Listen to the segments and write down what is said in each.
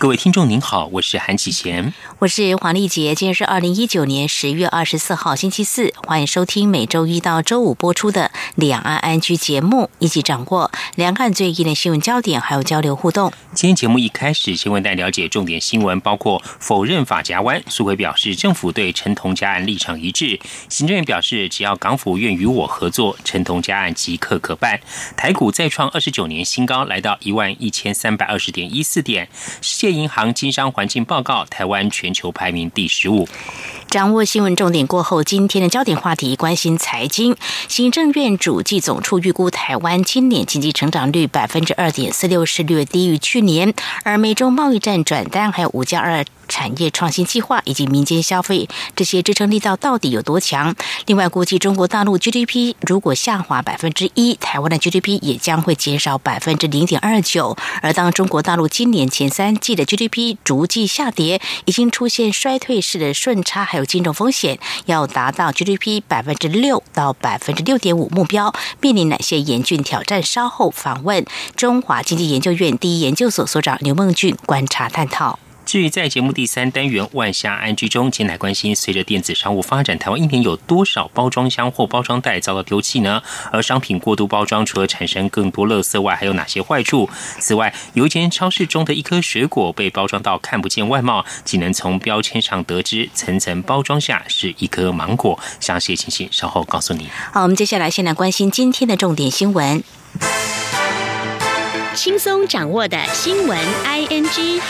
各位听众您好，我是韩启贤，我是黄丽杰。今天是二零一九年十月二十四号星期四，欢迎收听每周一到周五播出的两岸安居节目，一起掌握两岸最近的新闻焦点，还有交流互动。今天节目一开始，先为大家了解重点新闻，包括否认法夹湾，苏奎表示政府对陈同佳案立场一致。行政院表示，只要港府愿与我合作，陈同佳案即刻可办。台股再创二十九年新高，来到一万一千三百二十点一四点。世界银行经商环境报告，台湾全球排名第十五。掌握新闻重点过后，今天的焦点话题关心财经。行政院主计总处预估，台湾今年经济成长率百分之二点四六，是略低于去年。而美中贸易战转单，还有五加二。产业创新计划以及民间消费这些支撑力道到底有多强？另外，估计中国大陆 GDP 如果下滑百分之一，台湾的 GDP 也将会减少百分之零点二九。而当中国大陆今年前三季的 GDP 逐季下跌，已经出现衰退式的顺差，还有有金融风险，要达到 GDP 百分之六到百分之六点五目标，面临哪些严峻挑战？稍后访问中华经济研究院第一研究所所长刘梦俊观察探讨。至于在节目第三单元“万象安居”中，前来关心，随着电子商务发展，台湾一年有多少包装箱或包装袋遭到丢弃呢？而商品过度包装，除了产生更多垃圾外，还有哪些坏处？此外，有一间超市中的一颗水果被包装到看不见外貌，只能从标签上得知层层包装下是一颗芒果。详细情形稍后告诉你。好，我们接下来先来关心今天的重点新闻，轻松掌握的新闻 ING。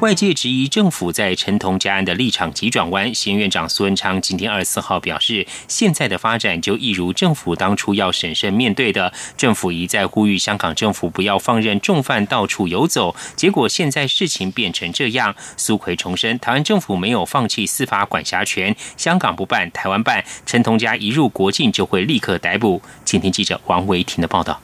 外界质疑政府在陈同佳案的立场急转弯。前院长苏文昌今天二十四号表示，现在的发展就一如政府当初要审慎面对的。政府一再呼吁香港政府不要放任重犯到处游走，结果现在事情变成这样。苏奎重申，台湾政府没有放弃司法管辖权，香港不办，台湾办。陈同佳一入国境就会立刻逮捕。请听记者王维婷的报道。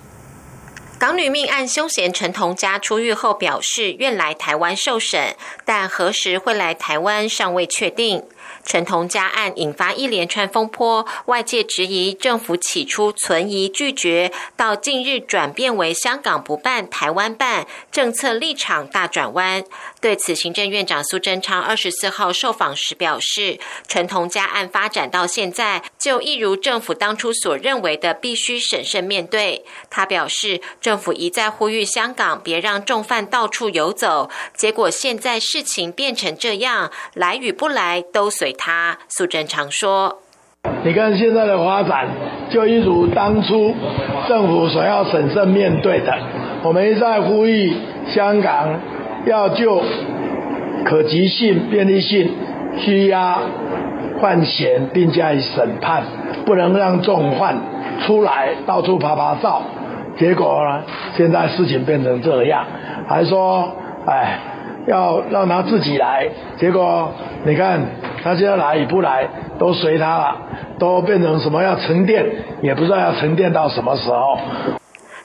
港女命案凶嫌陈同佳出狱后表示愿来台湾受审，但何时会来台湾尚未确定。陈同佳案引发一连串风波，外界质疑政府起初存疑拒绝，到近日转变为香港不办台湾办，政策立场大转弯。对此，行政院长苏贞昌二十四号受访时表示，陈同佳案发展到现在，就一如政府当初所认为的，必须审慎面对。他表示，政府一再呼吁香港别让重犯到处游走，结果现在事情变成这样，来与不来都随。他苏贞昌说：“你看现在的发展，就一如当初政府所要审慎面对的。我们一再呼吁香港要就可及性、便利性拘押犯嫌，并加以审判，不能让重犯出来到处拍拍照。结果呢，现在事情变成这样，还说哎要让他自己来，结果你看。”他现在来与不来都随他了，都变成什么要沉淀，也不知道要沉淀到什么时候。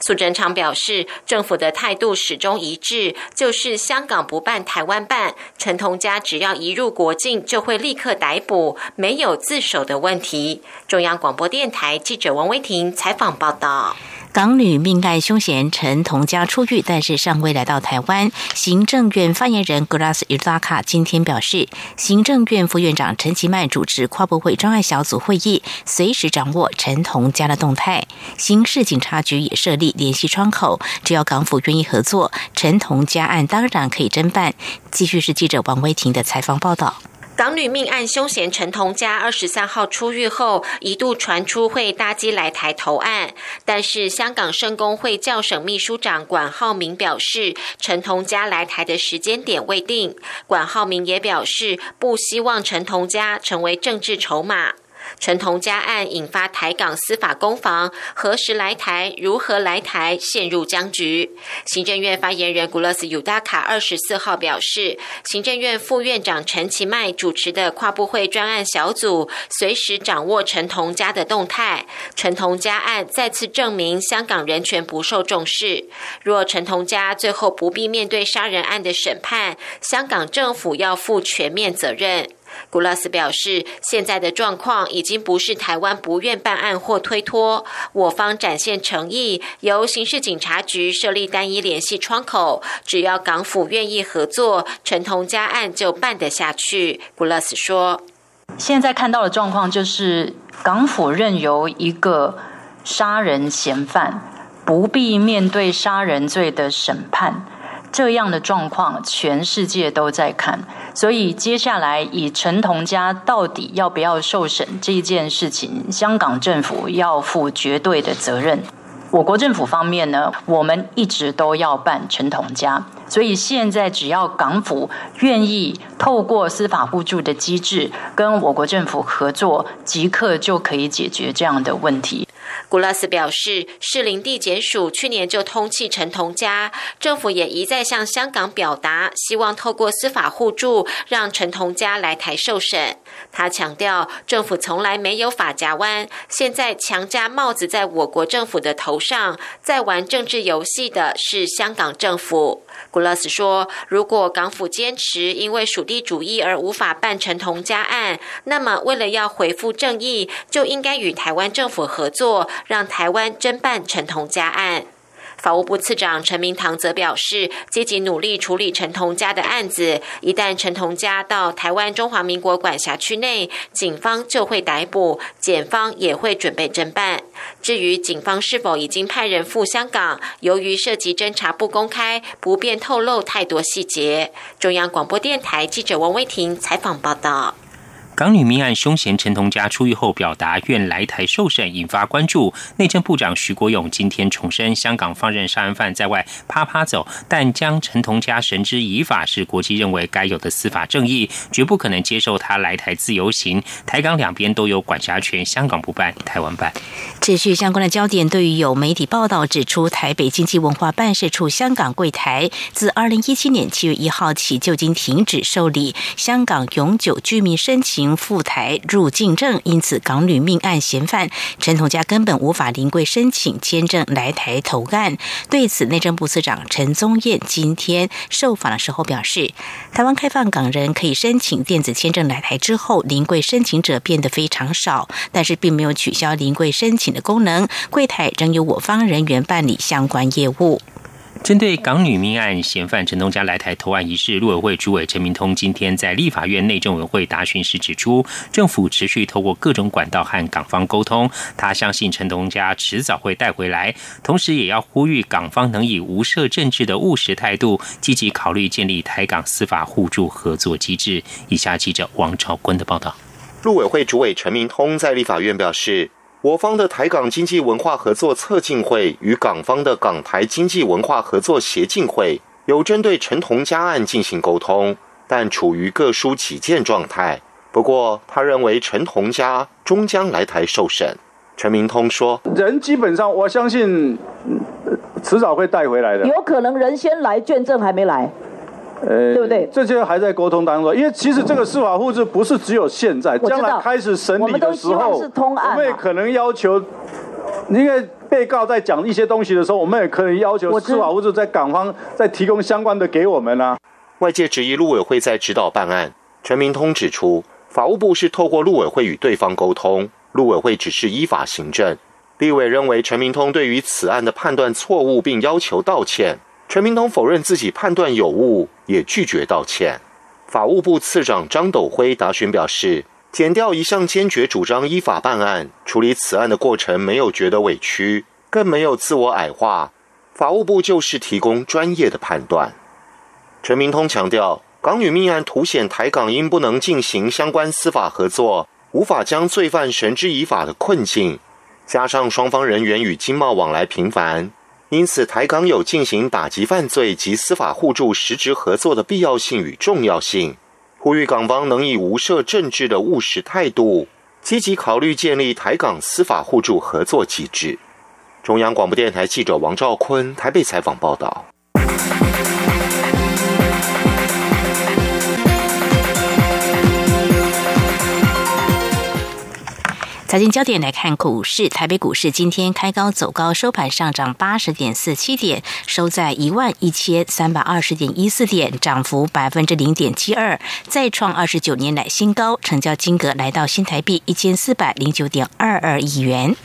苏贞昌表示，政府的态度始终一致，就是香港不办，台湾办。陈同佳只要一入国境，就会立刻逮捕，没有自首的问题。中央广播电台记者王威婷采访报道。港女命案凶嫌陈同佳出狱，但是尚未来到台湾。行政院发言人格拉斯伊扎卡今天表示，行政院副院长陈其迈主持跨部会专案小组会议，随时掌握陈同佳的动态。刑事警察局也设立联系窗口，只要港府愿意合作，陈同佳案当然可以侦办。继续是记者王威婷的采访报道。港女命案凶嫌陈同佳二十三号出狱后，一度传出会搭机来台投案，但是香港圣公会教省秘书长管浩明表示，陈同佳来台的时间点未定。管浩明也表示，不希望陈同佳成为政治筹码。陈同佳案引发台港司法攻防，何时来台、如何来台陷入僵局。行政院发言人古勒斯尤达卡二十四号表示，行政院副院长陈其迈主持的跨部会专案小组随时掌握陈同佳的动态。陈同佳案再次证明香港人权不受重视。若陈同佳最后不必面对杀人案的审判，香港政府要负全面责任。古拉斯表示，现在的状况已经不是台湾不愿办案或推脱，我方展现诚意，由刑事警察局设立单一联系窗口，只要港府愿意合作，陈同佳案就办得下去。古拉斯说：“现在看到的状况就是，港府任由一个杀人嫌犯不必面对杀人罪的审判。”这样的状况，全世界都在看，所以接下来以陈同佳到底要不要受审这一件事情，香港政府要负绝对的责任。我国政府方面呢，我们一直都要办陈同佳，所以现在只要港府愿意透过司法互助的机制跟我国政府合作，即刻就可以解决这样的问题。古拉斯表示，士林地检署去年就通缉陈同佳，政府也一再向香港表达，希望透过司法互助，让陈同佳来台受审。他强调，政府从来没有法夹弯，现在强加帽子在我国政府的头上，在玩政治游戏的是香港政府。古勒斯说：“如果港府坚持因为属地主义而无法办成同家案，那么为了要回复正义，就应该与台湾政府合作，让台湾侦办成同家案。”法务部次长陈明堂则表示，积极努力处理陈同佳的案子。一旦陈同佳到台湾中华民国管辖区内，警方就会逮捕，检方也会准备侦办。至于警方是否已经派人赴香港，由于涉及侦查不公开，不便透露太多细节。中央广播电台记者王威婷采访报道。港女命案凶嫌陈同佳出狱后表达愿来台受审，引发关注。内政部长徐国勇今天重申，香港放任杀人犯在外啪啪走，但将陈同佳绳之以法是国际认为该有的司法正义，绝不可能接受他来台自由行。台港两边都有管辖权，香港不办，台湾办。持续相关的焦点，对于有媒体报道指出，台北经济文化办事处香港柜台自二零一七年七月一号起就经停止受理香港永久居民申请。赴台入境证，因此港女命案嫌犯陈同佳根本无法临柜申请签证来台投案。对此，内政部次长陈宗彦今天受访的时候表示，台湾开放港人可以申请电子签证来台之后，临柜申请者变得非常少，但是并没有取消临柜申请的功能，柜台仍由我方人员办理相关业务。针对港女命案嫌犯陈同佳来台投案一事，陆委会主委陈明通今天在立法院内政委会答询时指出，政府持续透过各种管道和港方沟通，他相信陈同佳迟早会带回来，同时也要呼吁港方能以无涉政治的务实态度，积极考虑建立台港司法互助合作机制。以下记者王朝坤的报道。陆委会主委陈明通在立法院表示。我方的台港经济文化合作策进会与港方的港台经济文化合作协进会有针对陈同佳案进行沟通，但处于各抒己见状态。不过，他认为陈同佳终将来台受审。陈明通说：“人基本上，我相信迟早会带回来的。有可能人先来，卷证还没来。”呃，对不对？这些还在沟通当中，因为其实这个司法互助不是只有现在，将来开始审理的时候，我们也可能要求，因为被告在讲一些东西的时候，我们也可以要求司法互助在港方再提供相关的给我们啊。外界质疑陆委会在指导办案，陈明通指出，法务部是透过陆委会与对方沟通，陆委会只是依法行政。立委认为陈明通对于此案的判断错误，并要求道歉。陈明通否认自己判断有误，也拒绝道歉。法务部次长张斗辉答询表示，检调一向坚决主张依法办案，处理此案的过程没有觉得委屈，更没有自我矮化。法务部就是提供专业的判断。陈明通强调，港女命案凸显台港因不能进行相关司法合作，无法将罪犯绳之以法的困境，加上双方人员与经贸往来频繁。因此，台港有进行打击犯罪及司法互助实质合作的必要性与重要性，呼吁港方能以无涉政治的务实态度，积极考虑建立台港司法互助合作机制。中央广播电台记者王兆坤台北采访报道。财经焦点来看股市，台北股市今天开高走高，收盘上涨八十点四七点，收在一万一千三百二十点一四点，涨幅百分之零点七二，再创二十九年来新高，成交金额来到新台币一千四百零九点二二亿元。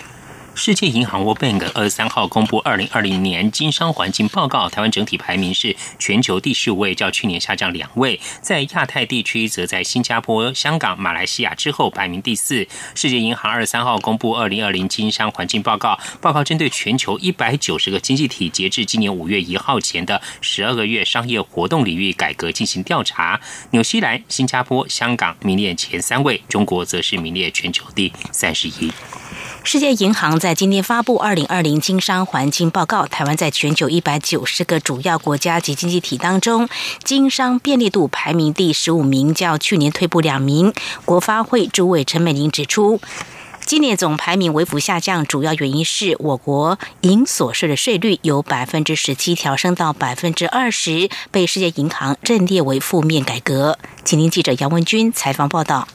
世界银行 World Bank 二十三号公布二零二零年经商环境报告，台湾整体排名是全球第十五位，较去年下降两位。在亚太地区，则在新加坡、香港、马来西亚之后排名第四。世界银行二十三号公布二零二零经商环境报告，报告针对全球一百九十个经济体，截至今年五月一号前的十二个月商业活动领域改革进行调查。纽西兰、新加坡、香港名列前三位，中国则是名列全球第三十一。世界银行在在今天发布二零二零经商环境报告，台湾在全球一百九十个主要国家及经济体当中，经商便利度排名第十五名，较去年退步两名。国发会主委陈美玲指出，今年总排名微幅下降，主要原因是我国营所税的税率由百分之十七调升到百分之二十，被世界银行认列为负面改革。请听记者杨文君采访报道。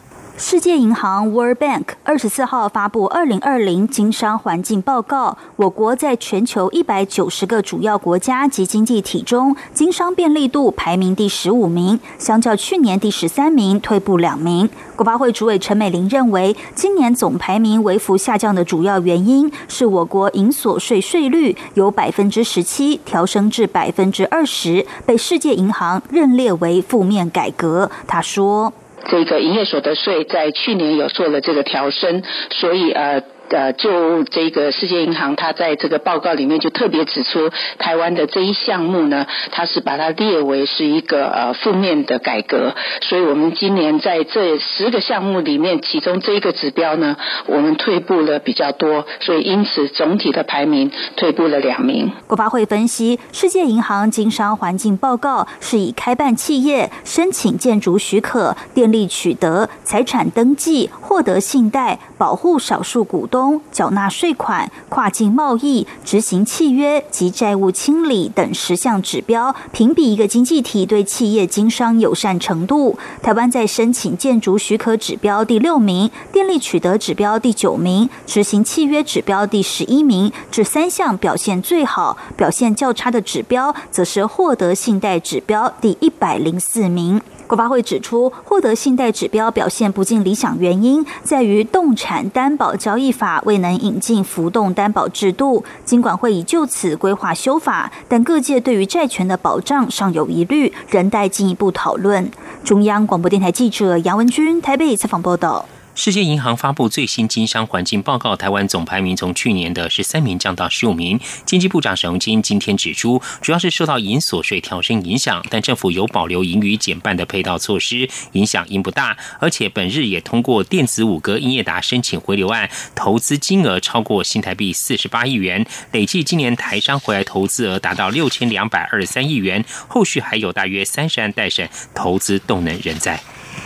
世界银行 World Bank 二十四号发布二零二零经商环境报告，我国在全球一百九十个主要国家及经济体中，经商便利度排名第十五名，相较去年第十三名退步两名。国发会主委陈美玲认为，今年总排名微幅下降的主要原因是我国营所税税率由百分之十七调升至百分之二十，被世界银行认列为负面改革。他说。这个营业所得税在去年有做了这个调升，所以呃。呃，就这个世界银行，它在这个报告里面就特别指出，台湾的这一项目呢，它是把它列为是一个呃负面的改革，所以我们今年在这十个项目里面，其中这一个指标呢，我们退步了比较多，所以因此总体的排名退步了两名。国发会分析，世界银行经商环境报告是以开办企业、申请建筑许可、电力取得、财产登记、获得信贷、保护少数股东。缴纳税款、跨境贸易、执行契约及债务清理等十项指标，评比一个经济体对企业经商友善程度。台湾在申请建筑许可指标第六名，电力取得指标第九名，执行契约指标第十一名，这三项表现最好。表现较差的指标，则是获得信贷指标第一百零四名。国发会指出，获得信贷指标表现不尽理想，原因在于动产担保交易法未能引进浮动担保制度。金管会已就此规划修法，但各界对于债权的保障尚有疑虑，仍待进一步讨论。中央广播电台记者杨文君台北采访报道。世界银行发布最新经商环境报告，台湾总排名从去年的十三名降到十五名。经济部长沈荣金今天指出，主要是受到银所税调升影响，但政府有保留盈余减半的配套措施，影响应不大。而且本日也通过电子五哥英业达申请回流案，投资金额超过新台币四十八亿元，累计今年台商回来投资额达到六千两百二十三亿元，后续还有大约三十案待审，投资动能仍在。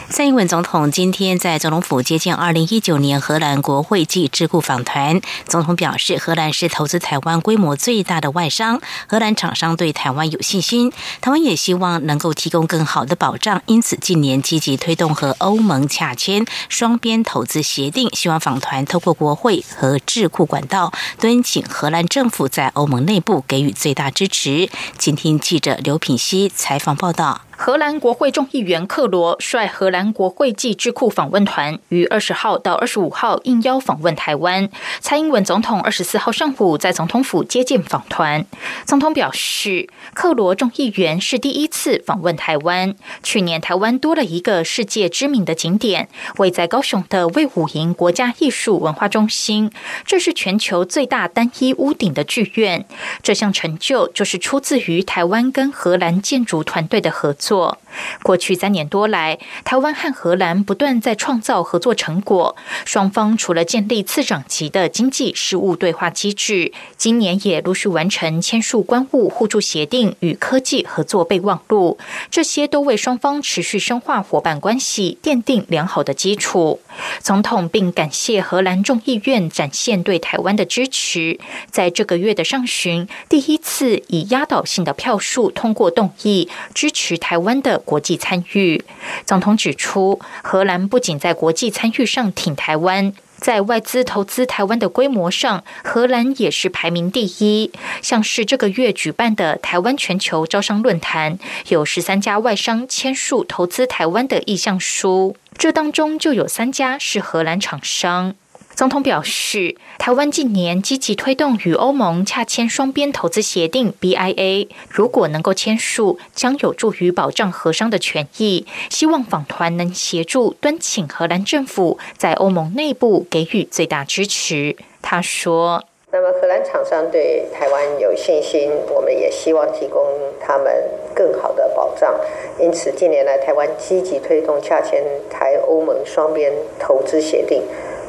蔡英文总统今天在总统府接见二零一九年荷兰国会暨智库访团。总统表示，荷兰是投资台湾规模最大的外商，荷兰厂商对台湾有信心，台湾也希望能够提供更好的保障，因此近年积极推动和欧盟洽签双边投资协定，希望访团透过国会和智库管道，敦请荷兰政府在欧盟内部给予最大支持。请听记者刘品希采访报道。荷兰国会众议员克罗率荷兰国会暨智库访问团于二十号到二十五号应邀访问台湾。蔡英文总统二十四号上午在总统府接见访团。总统表示，克罗众议员是第一次访问台湾。去年台湾多了一个世界知名的景点，位在高雄的魏武营国家艺术文化中心，这是全球最大单一屋顶的剧院。这项成就就是出自于台湾跟荷兰建筑团队的合作。作。过去三年多来，台湾和荷兰不断在创造合作成果。双方除了建立次长级的经济事务对话机制，今年也陆续完成签署关务互助协定与科技合作备忘录，这些都为双方持续深化伙伴关系奠定良好的基础。总统并感谢荷兰众议院展现对台湾的支持，在这个月的上旬，第一次以压倒性的票数通过动议支持台台湾的。国际参与，总统指出，荷兰不仅在国际参与上挺台湾，在外资投资台湾的规模上，荷兰也是排名第一。像是这个月举办的台湾全球招商论坛，有十三家外商签署投资台湾的意向书，这当中就有三家是荷兰厂商。总统表示，台湾近年积极推动与欧盟洽签双边投资协定 （BIA），如果能够签署，将有助于保障荷商的权益。希望访团能协助敦请荷兰政府在欧盟内部给予最大支持。他说：“那么荷兰厂商对台湾有信心，我们也希望提供他们更好的保障。因此，近年来台湾积极推动洽签台欧盟双边投资协定。”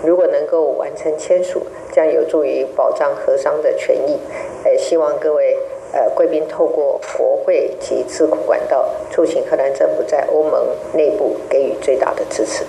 如果能够完成签署，将有助于保障核商的权益。呃，希望各位呃贵宾透过国会及智库管道，促请荷兰政府在欧盟内部给予最大的支持。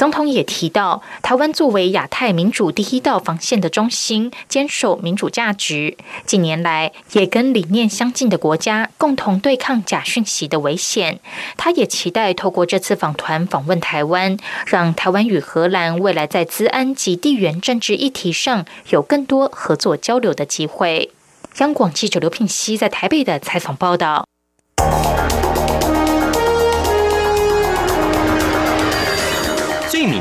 总统也提到，台湾作为亚太民主第一道防线的中心，坚守民主价值。近年来，也跟理念相近的国家共同对抗假讯息的危险。他也期待透过这次访团访问台湾，让台湾与荷兰未来在资安及地缘政治议题上有更多合作交流的机会。央广记者刘聘熙在台北的采访报道。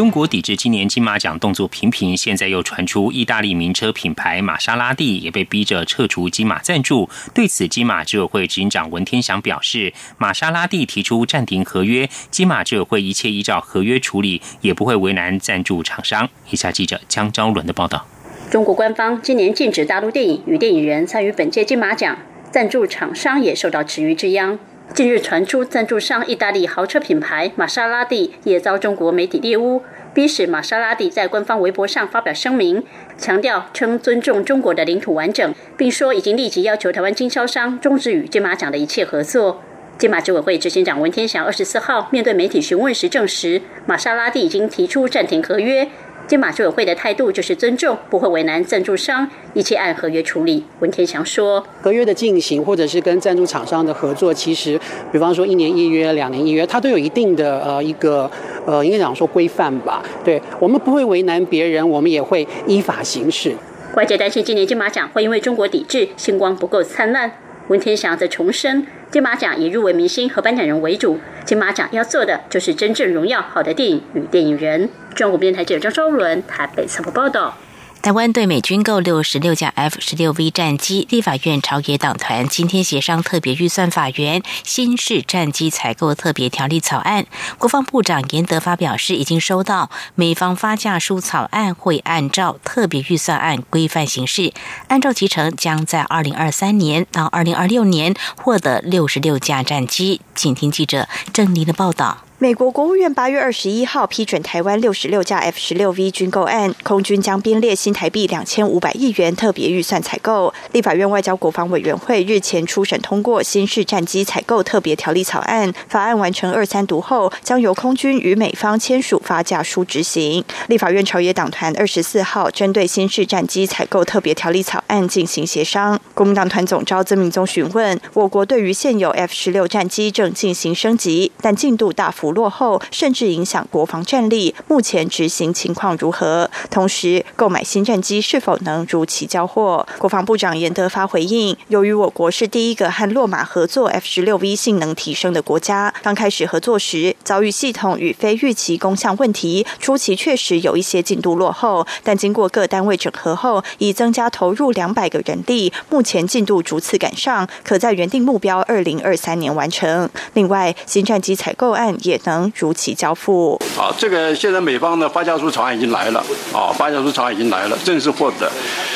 中国抵制今年金马奖动作频频，现在又传出意大利名车品牌玛莎拉蒂也被逼着撤除金马赞助。对此，金马执委会执行长文天祥表示，玛莎拉蒂提出暂停合约，金马执委会一切依照合约处理，也不会为难赞助厂商。以下记者江昭伦的报道：中国官方今年禁止大陆电影与电影人参与本届金马奖，赞助厂商也受到池鱼之殃。近日传出，赞助商意大利豪车品牌玛莎拉蒂也遭中国媒体猎污，逼使玛莎拉蒂在官方微博上发表声明，强调称尊重中国的领土完整，并说已经立即要求台湾经销商终止与金马奖的一切合作。金马执委会执行长文天祥二十四号面对媒体询问时证实，玛莎拉蒂已经提出暂停合约。金马居委会的态度就是尊重，不会为难赞助商，一切按合约处理。文天祥说：“合约的进行，或者是跟赞助厂商的合作，其实，比方说一年一约、两年一约，它都有一定的呃一个呃，应该讲说规范吧。对我们不会为难别人，我们也会依法行事。”外界担心今年金马奖会因为中国抵制，星光不够灿烂。文天祥则重申，金马奖以入围明星和颁奖人为主，金马奖要做的就是真正荣耀好的电影与电影人。中国电台记者张昭伦台北采访报道。台湾对美军购六十六架 F 十六 V 战机，立法院朝野党团今天协商特别预算法源新式战机采购特别条例草案。国防部长严德发表示，已经收到美方发价书草案，会按照特别预算案规范行事，按照集成，将在二零二三年到二零二六年获得六十六架战机。请听记者郑妮的报道。美国国务院八月二十一号批准台湾六十六架 F 十六 V 军购案，空军将编列新台币两千五百亿元特别预算采购。立法院外交国防委员会日前初审通过新式战机采购特别条例草案，法案完成二三读后，将由空军与美方签署发价书执行。立法院朝野党团二十四号针对新式战机采购特别条例草案进行协商。国民党团总召曾明宗询问，我国对于现有 F 十六战机正进行升级，但进度大幅。落后，甚至影响国防战力。目前执行情况如何？同时，购买新战机是否能如期交货？国防部长严德发回应：由于我国是第一个和洛马合作 F 十六 V 性能提升的国家，刚开始合作时遭遇系统与非预期工项问题，初期确实有一些进度落后。但经过各单位整合后，已增加投入两百个人力，目前进度逐次赶上，可在原定目标二零二三年完成。另外，新战机采购案也。能如期交付。好，这个现在美方的发价书草案已经来了，啊，发价书草案已经来了，正式获得。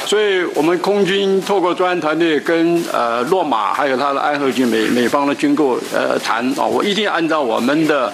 所以我们空军透过专案团队跟呃洛马还有他的安和军美美方的军购呃谈啊，我一定按照我们的。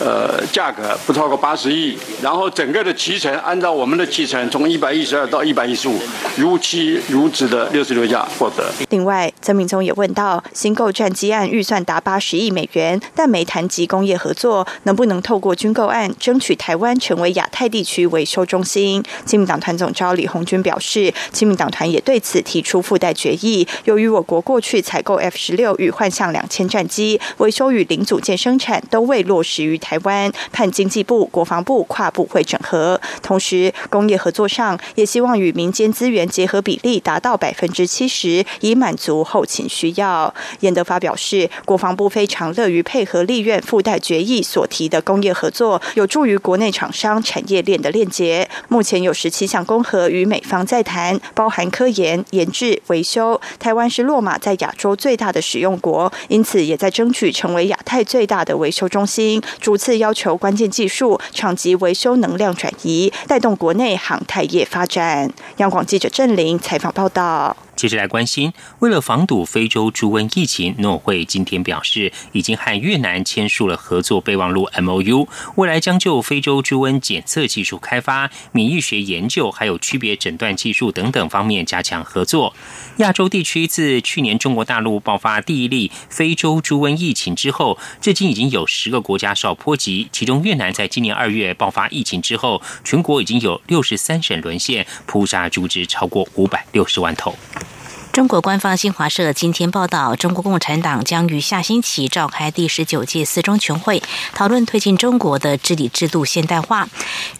呃，价格不超过八十亿，然后整个的提成按照我们的提成，从一百一十二到一百一十五，如期如职的六十六架获得。另外，曾明宗也问到，新购战机案预算达八十亿美元，但没谈及工业合作，能不能透过军购案争取台湾成为亚太地区维修中心？亲民党团总召李红军表示，亲民党团也对此提出附带决议。由于我国过去采购 F 十六与幻象两千战机维修与零组件生产都未落实于。台湾盼经济部、国防部跨部会整合，同时工业合作上也希望与民间资源结合比例达到百分之七十，以满足后勤需要。严德发表示，国防部非常乐于配合立院附带决议所提的工业合作，有助于国内厂商产业链的链接。目前有十七项工合与美方在谈，包含科研、研制、维修。台湾是落马在亚洲最大的使用国，因此也在争取成为亚太最大的维修中心。主五次要求关键技术、厂级维修能量转移，带动国内航太业发展。央广记者郑玲采访报道。接着来关心，为了防堵非洲猪瘟疫情，诺会今天表示，已经和越南签署了合作备忘录 M O U，未来将就非洲猪瘟检测技术开发、免疫学研究，还有区别诊断技术等等方面加强合作。亚洲地区自去年中国大陆爆发第一例非洲猪瘟疫情之后，至今已经有十个国家受波及，其中越南在今年二月爆发疫情之后，全国已经有六十三省沦陷，扑杀猪只超过五百六十万头。中国官方新华社今天报道，中国共产党将于下星期召开第十九届四中全会，讨论推进中国的治理制度现代化。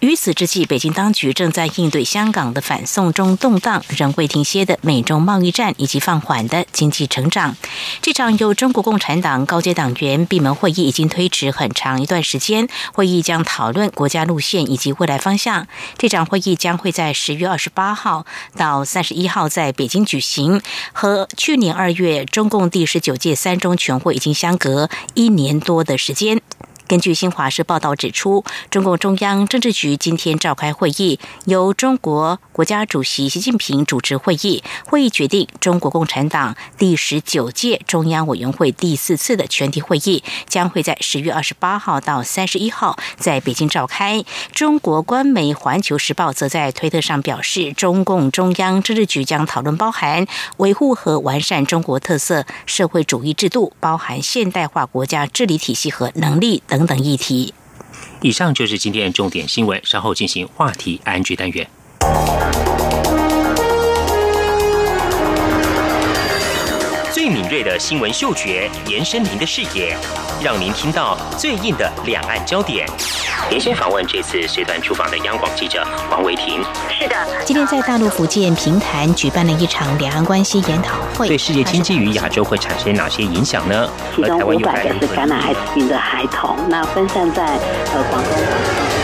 与此之际，北京当局正在应对香港的反送中动荡、仍未停歇的美中贸易战以及放缓的经济成长。这场由中国共产党高阶党员闭门会议已经推迟很长一段时间，会议将讨论国家路线以及未来方向。这场会议将会在十月二十八号到三十一号在北京举行。和去年二月中共第十九届三中全会已经相隔一年多的时间。根据新华社报道指出，中共中央政治局今天召开会议，由中国国家主席习近平主持会议。会议决定，中国共产党第十九届中央委员会第四次的全体会议将会在十月二十八号到三十一号在北京召开。中国官媒《环球时报》则在推特上表示，中共中央政治局将讨论包含维护和完善中国特色社会主义制度，包含现代化国家治理体系和能力。等等议题。以上就是今天重点新闻，稍后进行话题安居单元。最敏锐的新闻嗅觉，延伸您的视野，让您听到最硬的两岸焦点。连线访问这次随团出访的央广记者王维婷。是的，今天在大陆福建平潭举办了一场两岸关系研讨会。对世界经济与亚洲会产生哪些影响呢？其中五百个是感染艾滋病的孩童，那分散在呃广东。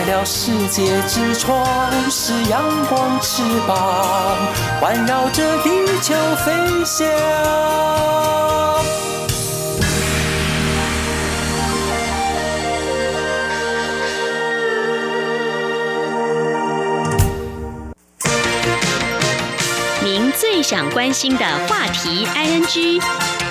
开了世界之窗；是阳光，翅膀环绕着地球飞翔。您最想关心的话题，ING。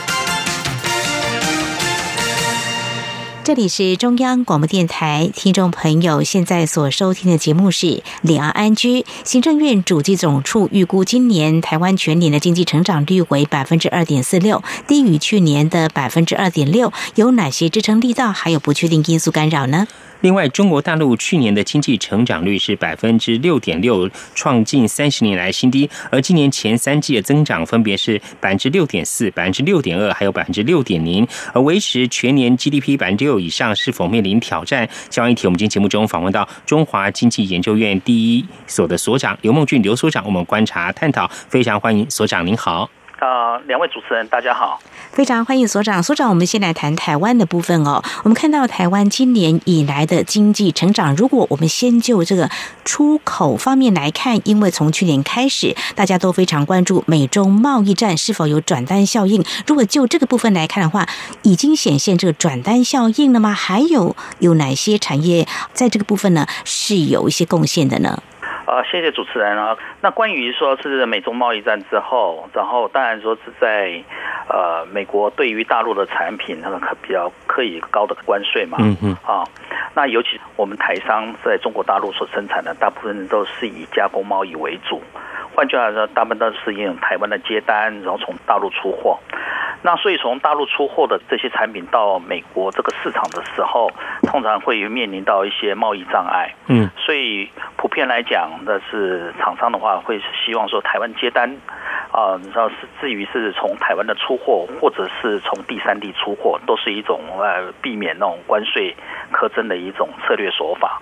这里是中央广播电台，听众朋友现在所收听的节目是《两岸安居》。行政院主计总处预估，今年台湾全年的经济成长率为百分之二点四六，低于去年的百分之二点六。有哪些支撑力道？还有不确定因素干扰呢？另外，中国大陆去年的经济成长率是百分之六点六，创近三十年来新低。而今年前三季的增长分别是百分之六点四、百分之六点二，还有百分之六点零。而维持全年 GDP 百分之六以上，是否面临挑战？相关议题，我们今天节目中访问到中华经济研究院第一所的所长刘梦俊刘所长，我们观察探讨，非常欢迎所长，您好。啊，两位主持人，大家好，非常欢迎所长。所长，我们先来谈台湾的部分哦。我们看到台湾今年以来的经济成长，如果我们先就这个出口方面来看，因为从去年开始，大家都非常关注美中贸易战是否有转单效应。如果就这个部分来看的话，已经显现这个转单效应了吗？还有有哪些产业在这个部分呢是有一些贡献的呢？呃，谢谢主持人啊。那关于说是美中贸易战之后，然后当然说是在呃美国对于大陆的产品那个比较可以高的关税嘛，嗯嗯啊，那尤其我们台商在中国大陆所生产的大部分都是以加工贸易为主，换句话说，大部分都是用台湾的接单，然后从大陆出货。那所以从大陆出货的这些产品到美国这个市场的时候，通常会面临到一些贸易障碍。嗯，所以普遍来讲，的是厂商的话会希望说台湾接单，啊，你知道是至于是从台湾的出货，或者是从第三地出货，都是一种呃避免那种关税苛征的一种策略手法。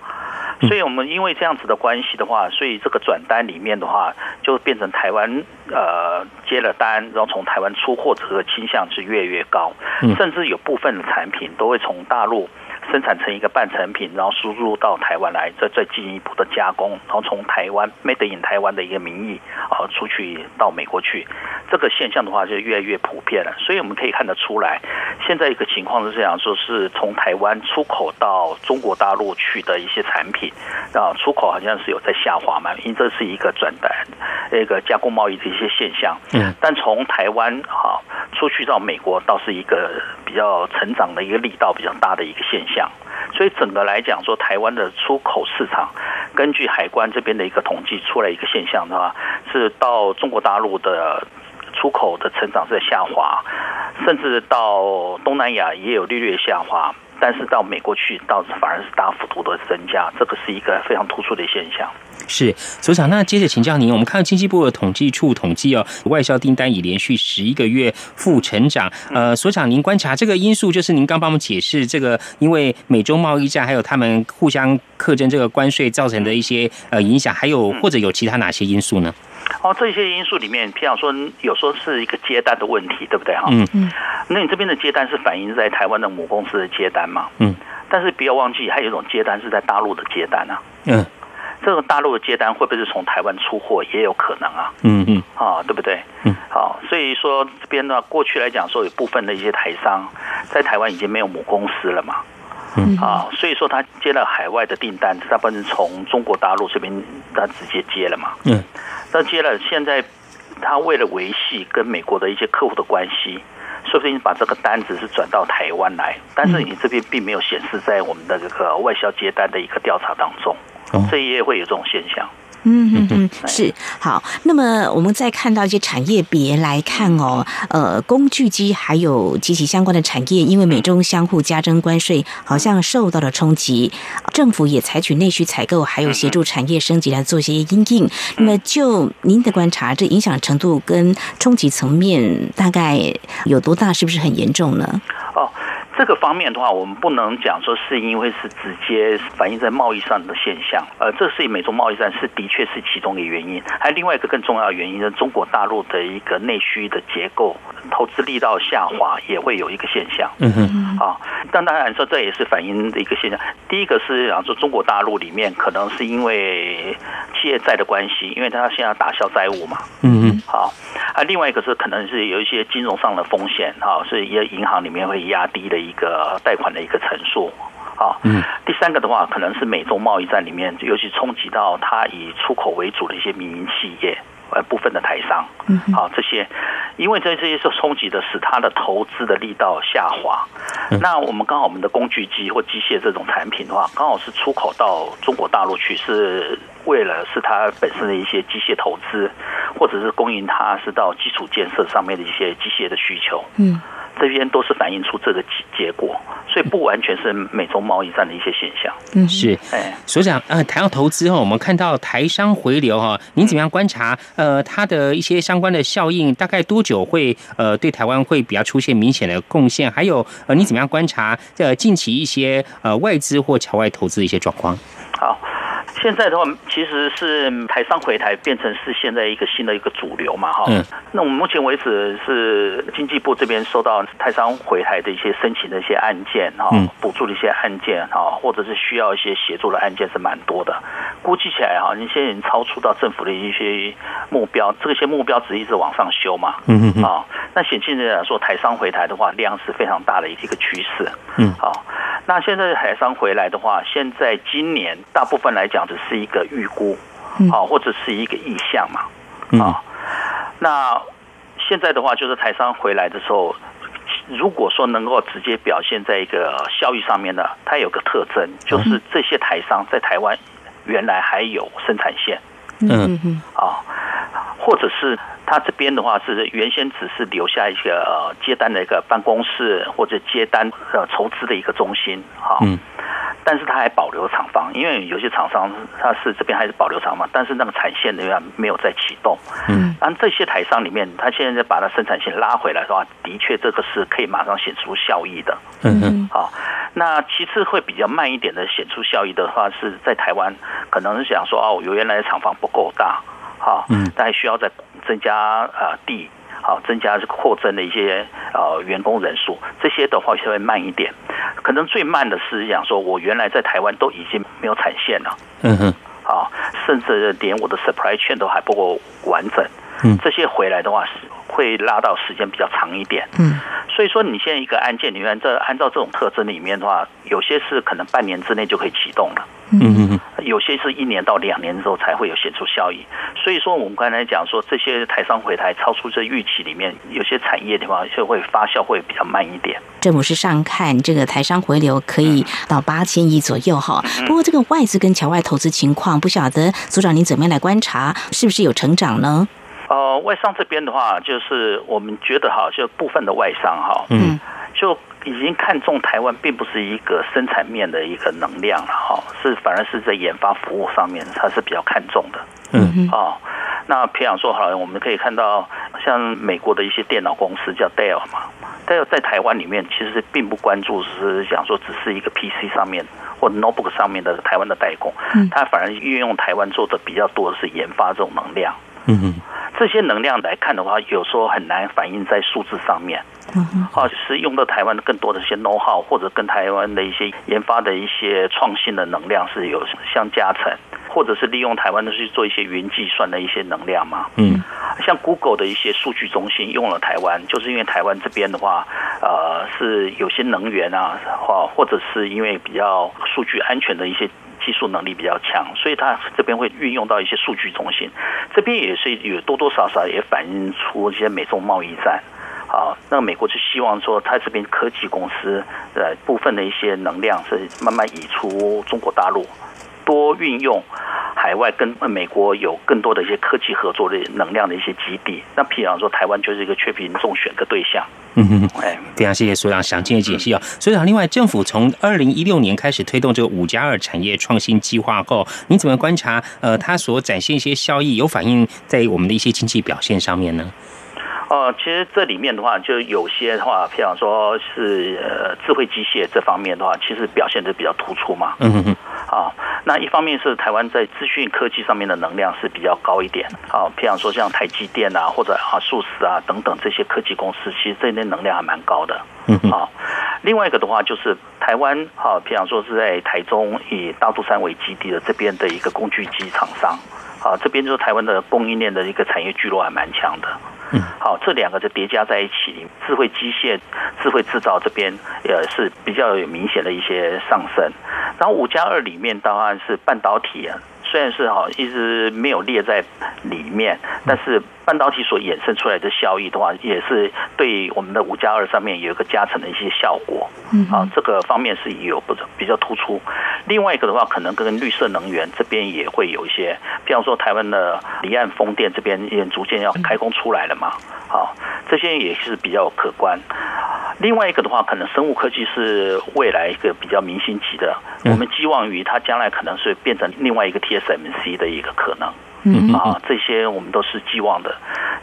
所以我们因为这样子的关系的话，所以这个转单里面的话，就变成台湾呃接了单，然后从台湾出货这个倾向是越来越高，甚至有部分的产品都会从大陆。生产成一个半成品，然后输入到台湾来，再再进一步的加工，然后从台湾 made in 台湾的一个名义啊出去到美国去，这个现象的话就越来越普遍了。所以我们可以看得出来，现在一个情况是这样，说是从台湾出口到中国大陆去的一些产品啊，出口好像是有在下滑嘛，因为这是一个转单那个加工贸易的一些现象。嗯，但从台湾啊出去到美国倒是一个比较成长的一个力道比较大的一个现象。所以整个来讲，说台湾的出口市场，根据海关这边的一个统计出来一个现象的话，是到中国大陆的出口的成长在下滑，甚至到东南亚也有略略下滑。但是到美国去，倒是反而是大幅度的增加，这个是一个非常突出的现象。是所长，那接着请教您，我们看到经济部的统计处统计哦，外销订单已连续十一个月负成长。呃，所长，您观察这个因素，就是您刚帮我们解释这个，因为美中贸易战还有他们互相克征这个关税造成的一些呃影响，还有或者有其他哪些因素呢？哦，这些因素里面，譬如说，有时候是一个接单的问题，对不对哈？嗯嗯。那你这边的接单是反映在台湾的母公司的接单嘛？嗯。但是不要忘记，还有一种接单是在大陆的接单啊。嗯。这个大陆的接单会不会是从台湾出货，也有可能啊？嗯嗯。啊，对不对？嗯。好，所以说这边呢，过去来讲说，有部分的一些台商在台湾已经没有母公司了嘛。嗯。啊，所以说他接了海外的订单，大部分从中国大陆这边他直接接了嘛。嗯。那接了，现在他为了维系跟美国的一些客户的关系，说不定把这个单子是转到台湾来，但是你这边并没有显示在我们的这个外销接单的一个调查当中，这一页会有这种现象。嗯嗯嗯，是好。那么我们再看到一些产业别来看哦，呃，工具机还有及其相关的产业，因为美中相互加征关税，好像受到了冲击。政府也采取内需采购，还有协助产业升级来做一些应应。那么就您的观察，这影响程度跟冲击层面大概有多大？是不是很严重呢？哦。这个方面的话，我们不能讲说是因为是直接反映在贸易上的现象，呃，这是美中贸易战是的确是其中的原因。还有另外一个更重要的原因，是中国大陆的一个内需的结构，投资力道下滑也会有一个现象。嗯哼，啊，但当然说这也是反映的一个现象。第一个是讲说中国大陆里面可能是因为企业债的关系，因为它现在打消债务嘛。嗯嗯，好，啊，另外一个是可能是有一些金融上的风险，哈，所以银行里面会压低的。一个贷款的一个陈述，啊，嗯，第三个的话，可能是美中贸易战里面，尤其冲击到它以出口为主的一些民营企业，呃，部分的台商，嗯，好，这些，因为这这些是冲击的，使它的投资的力道下滑。那我们刚好我们的工具机或机械这种产品的话，刚好是出口到中国大陆去，是为了是它本身的一些机械投资，或者是供应它是到基础建设上面的一些机械的需求，嗯。这边都是反映出这个结结果，所以不完全是美中贸易战的一些现象。嗯，是。哎，所长，呃，谈到投资哈，我们看到台商回流哈，您怎么样观察？呃，它的一些相关的效应，大概多久会呃对台湾会比较出现明显的贡献？还有呃，你怎么样观察呃近期一些呃外资或侨外投资的一些状况？好。现在的话，其实是台商回台变成是现在一个新的一个主流嘛，哈。嗯。那我们目前为止是经济部这边收到台商回台的一些申请的一些案件，哈，补助的一些案件，哈，或者是需要一些协助的案件是蛮多的。估计起来哈，你现在已经超出到政府的一些目标，这些目标值一直往上修嘛。嗯嗯。啊，那显现来说，台商回台的话，量是非常大的一个趋势。嗯。好，那现在台商回来的话，现在今年大部分来讲。只是一个预估，啊，或者是一个意向嘛，啊，那现在的话，就是台商回来的时候，如果说能够直接表现在一个效益上面呢，它有个特征，就是这些台商在台湾原来还有生产线，嗯嗯，啊，或者是他这边的话是原先只是留下一个接单的一个办公室或者接单呃筹资的一个中心，哈。但是他还保留厂房，因为有些厂商他是这边还是保留厂房，但是那个产线仍然没有再启动。嗯，然这些台商里面，他现在把它生产线拉回来的话，的确这个是可以马上显出效益的。嗯嗯，好，那其次会比较慢一点的显出效益的话，是在台湾可能是想说哦，有原来的厂房不够大，好，嗯，但需要再增加呃地。好，增加扩增的一些呃员工人数，这些的话稍微慢一点。可能最慢的是讲说，我原来在台湾都已经没有产线了。嗯哼。啊，甚至连我的 supply chain 都还不够完整。嗯。这些回来的话是会拉到时间比较长一点。嗯。所以说，你现在一个案件里面，这按照这种特征里面的话，有些是可能半年之内就可以启动了。嗯嗯嗯。有些是一年到两年之后才会有显著效益，所以说我们刚才讲说这些台商回台超出这预期里面，有些产业的话就会发酵会比较慢一点。政府是上看这个台商回流可以到八千亿左右哈，不过这个外资跟侨外投资情况不晓得组长您怎么样来观察，是不是有成长呢？呃，外商这边的话，就是我们觉得哈，就部分的外商哈，嗯，就。已经看中台湾，并不是一个生产面的一个能量了哈，是反而是在研发服务上面，它是比较看重的。嗯啊，那培养说，好，我们可以看到，像美国的一些电脑公司叫 Dell 嘛，Dell 在台湾里面其实是并不关注，是讲说只是一个 PC 上面或 Notebook 上面的台湾的代工，嗯它反而运用台湾做的比较多的是研发这种能量。嗯哼，这些能量来看的话，有时候很难反映在数字上面。嗯哼，啊，是用到台湾的更多的一些 know how，或者跟台湾的一些研发的一些创新的能量是有相加成，或者是利用台湾的去做一些云计算的一些能量嘛。嗯，像 Google 的一些数据中心用了台湾，就是因为台湾这边的话，呃，是有些能源啊，或或者是因为比较数据安全的一些。技术能力比较强，所以它这边会运用到一些数据中心，这边也是有多多少少也反映出一些美中贸易战好。那美国就希望说，它这边科技公司呃部分的一些能量是慢慢移出中国大陆，多运用海外跟美国有更多的一些科技合作的能量的一些基地。那譬如说，台湾就是一个缺贫重选的对象。嗯哼，哎，非常谢谢所长详尽的解析啊。所长，另外政府从二零一六年开始推动这个五加二产业创新计划后，你怎么观察？呃，它所展现一些效益，有反映在我们的一些经济表现上面呢？哦，其实这里面的话，就有些的话，譬如说是呃智慧机械这方面的话，其实表现的比较突出嘛。嗯嗯嗯。啊，那一方面是台湾在资讯科技上面的能量是比较高一点。啊，譬如说像台积电啊，或者啊数十啊等等这些科技公司，其实这些能量还蛮高的。嗯嗯。啊，另外一个的话就是台湾，啊，譬如说是在台中以大肚山为基地的这边的一个工具机厂商。啊，这边就是台湾的供应链的一个产业聚落还蛮强的。好，这两个就叠加在一起，智慧机械、智慧制造这边也是比较有明显的一些上升。然后五加二里面当然是半导体啊。虽然是好一直没有列在里面，但是半导体所衍生出来的效益的话，也是对我们的五加二上面有一个加成的一些效果。嗯，啊，这个方面是有不比较突出。另外一个的话，可能跟绿色能源这边也会有一些，比方说台湾的离岸风电这边也逐渐要开工出来了嘛。好，这些也是比较可观。另外一个的话，可能生物科技是未来一个比较明星级的，我们寄望于它将来可能是变成另外一个 TSMC 的一个可能。嗯啊，这些我们都是寄望的。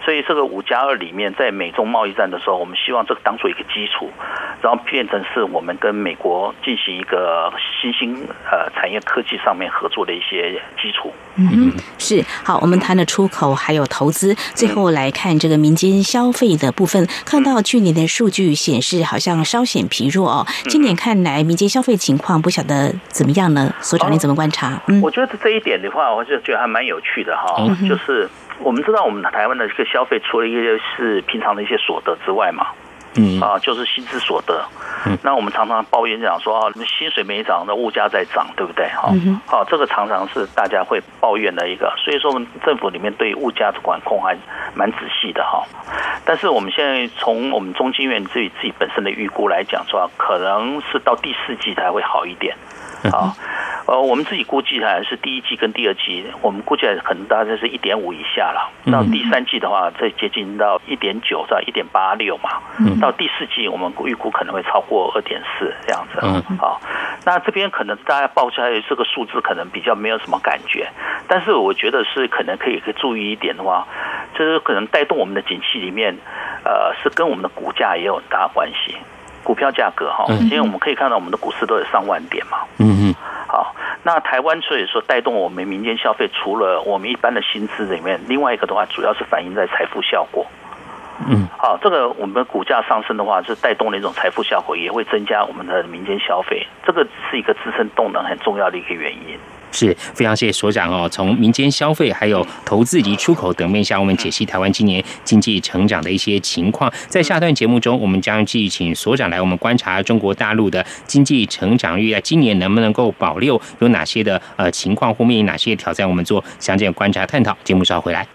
所以这个五加二里面，在美中贸易战的时候，我们希望这个当做一个基础，然后变成是我们跟美国进行一个新兴呃产业科技上面合作的一些基础。嗯，是好。我们谈了出口还有投资，最后来看这个民间消费的部分。看到去年的数据显示，好像稍显疲弱哦。今年看来，民间消费情况不晓得怎么样呢？所长，你怎么观察？嗯，我觉得这一点的话，我就觉得还蛮有趣的哈。就是我们知道，我们台湾的这个消费，除了一些是平常的一些所得之外嘛。嗯啊，就是薪资所得。嗯，那我们常常抱怨讲说啊，薪水没涨，那物价在涨，对不对？哈，好，这个常常是大家会抱怨的一个。所以说，我们政府里面对物价的管控还蛮仔细的哈。但是我们现在从我们中经院自己自己本身的预估来讲说，可能是到第四季才会好一点。啊，呃，我们自己估计还是第一季跟第二季，我们估计可能大概是一点五以下了。到第三季的话，再接近到一点九到一点八六嘛。到第四季，我们预估可能会超过二点四这样子。嗯，好，那这边可能大家报出来这个数字可能比较没有什么感觉，但是我觉得是可能可以可以注意一点的话，就是可能带动我们的景气里面，呃，是跟我们的股价也有很大关系。股票价格哈，因为我们可以看到我们的股市都有上万点嘛。嗯嗯。好，那台湾所以说带动我们民间消费，除了我们一般的薪资里面，另外一个的话，主要是反映在财富效果。嗯。好，这个我们股价上升的话，是带动了一种财富效果，也会增加我们的民间消费，这个是一个支撑动能很重要的一个原因。是非常谢谢所长哦，从民间消费、还有投资及出口等面向，我们解析台湾今年经济成长的一些情况。在下段节目中，我们将继续请所长来我们观察中国大陆的经济成长率，啊今年能不能够保留，有哪些的呃情况，或面临哪些挑战，我们做详尽观察探讨。节目稍后回来。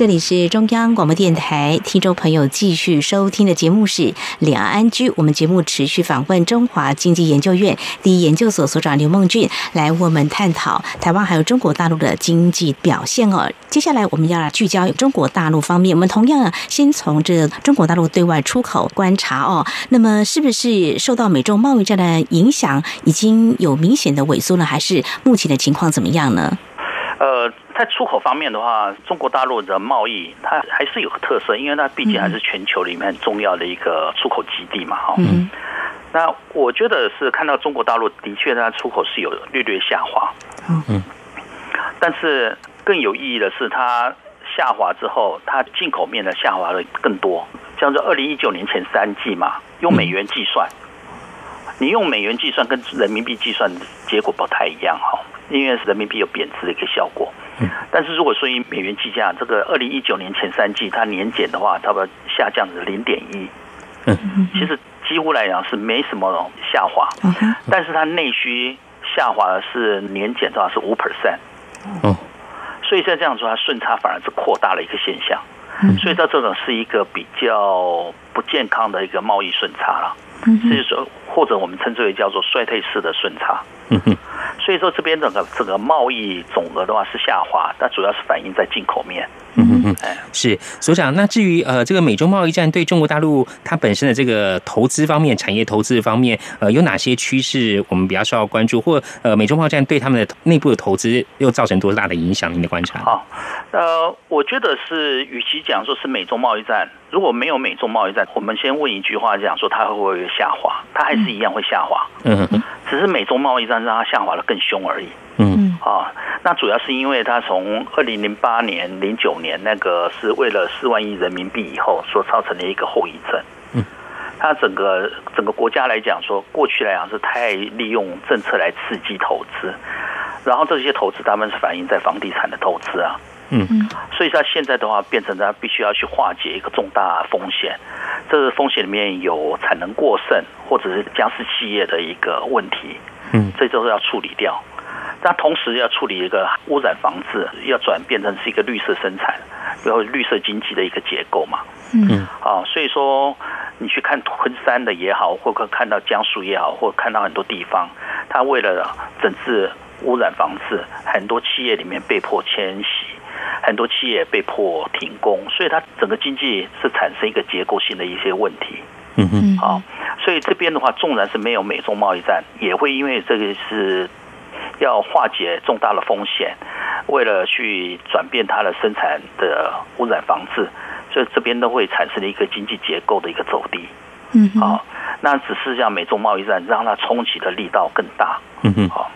这里是中央广播电台，听众朋友继续收听的节目是《两岸安居》。我们节目持续访问中华经济研究院第一研究所所长刘梦俊，来我们探讨台湾还有中国大陆的经济表现哦。接下来我们要来聚焦中国大陆方面，我们同样先从这中国大陆对外出口观察哦。那么是不是受到美中贸易战的影响，已经有明显的萎缩呢？还是目前的情况怎么样呢？呃。在出口方面的话，中国大陆的贸易它还是有个特色，因为它毕竟还是全球里面很重要的一个出口基地嘛，哈。嗯。那我觉得是看到中国大陆的确它出口是有略略下滑，嗯。但是更有意义的是，它下滑之后，它进口面的下滑的更多。像是二零一九年前三季嘛，用美元计算，你用美元计算跟人民币计算结果不太一样哈，因为人民币有贬值的一个效果。但是如果说以美元计价，这个二零一九年前三季它年减的话，差不多下降了零点一。嗯，其实几乎来讲是没什么下滑。但是它内需下滑的是年减的话是五 percent。哦，所以在这样说，它顺差反而是扩大了一个现象。所以到这种是一个比较不健康的一个贸易顺差了。嗯，所以说或者我们称之为叫做衰退式的顺差。嗯哼。所以说，这边整个这个贸易总额的话是下滑，但主要是反映在进口面。嗯嗯嗯，是所长。那至于呃，这个美中贸易战对中国大陆它本身的这个投资方面、产业投资方面，呃，有哪些趋势我们比较需要关注？或呃，美中贸易战对他们的内部的投资又造成多大的影响？您的观察？好，呃，我觉得是，与其讲说是美中贸易战，如果没有美中贸易战，我们先问一句话，讲说它会不会下滑？它还是一样会下滑。嗯嗯。只是美中贸易战让它下滑的更凶而已。嗯啊，那主要是因为它从二零零八年、零九年那个是为了四万亿人民币以后所造成的一个后遗症。嗯，它整个整个国家来讲说，过去来讲是太利用政策来刺激投资，然后这些投资他们是反映在房地产的投资啊。嗯嗯，所以它现在的话变成它必须要去化解一个重大风险，这个风险里面有产能过剩或者是僵尸企业的一个问题。嗯，这都是要处理掉。那同时要处理一个污染防治，要转变成是一个绿色生产，然后绿色经济的一个结构嘛。嗯，啊，所以说你去看昆山的也好，或者看到江苏也好，或者看到很多地方，它为了整治污染防治，很多企业里面被迫迁徙，很多企业被迫停工，所以它整个经济是产生一个结构性的一些问题。嗯嗯，好，所以这边的话，纵然是没有美中贸易战，也会因为这个是。要化解重大的风险，为了去转变它的生产的污染防治，所以这边都会产生了一个经济结构的一个走低。嗯，好，那只是像美中贸易战，让它冲击的力道更大。嗯哼，好。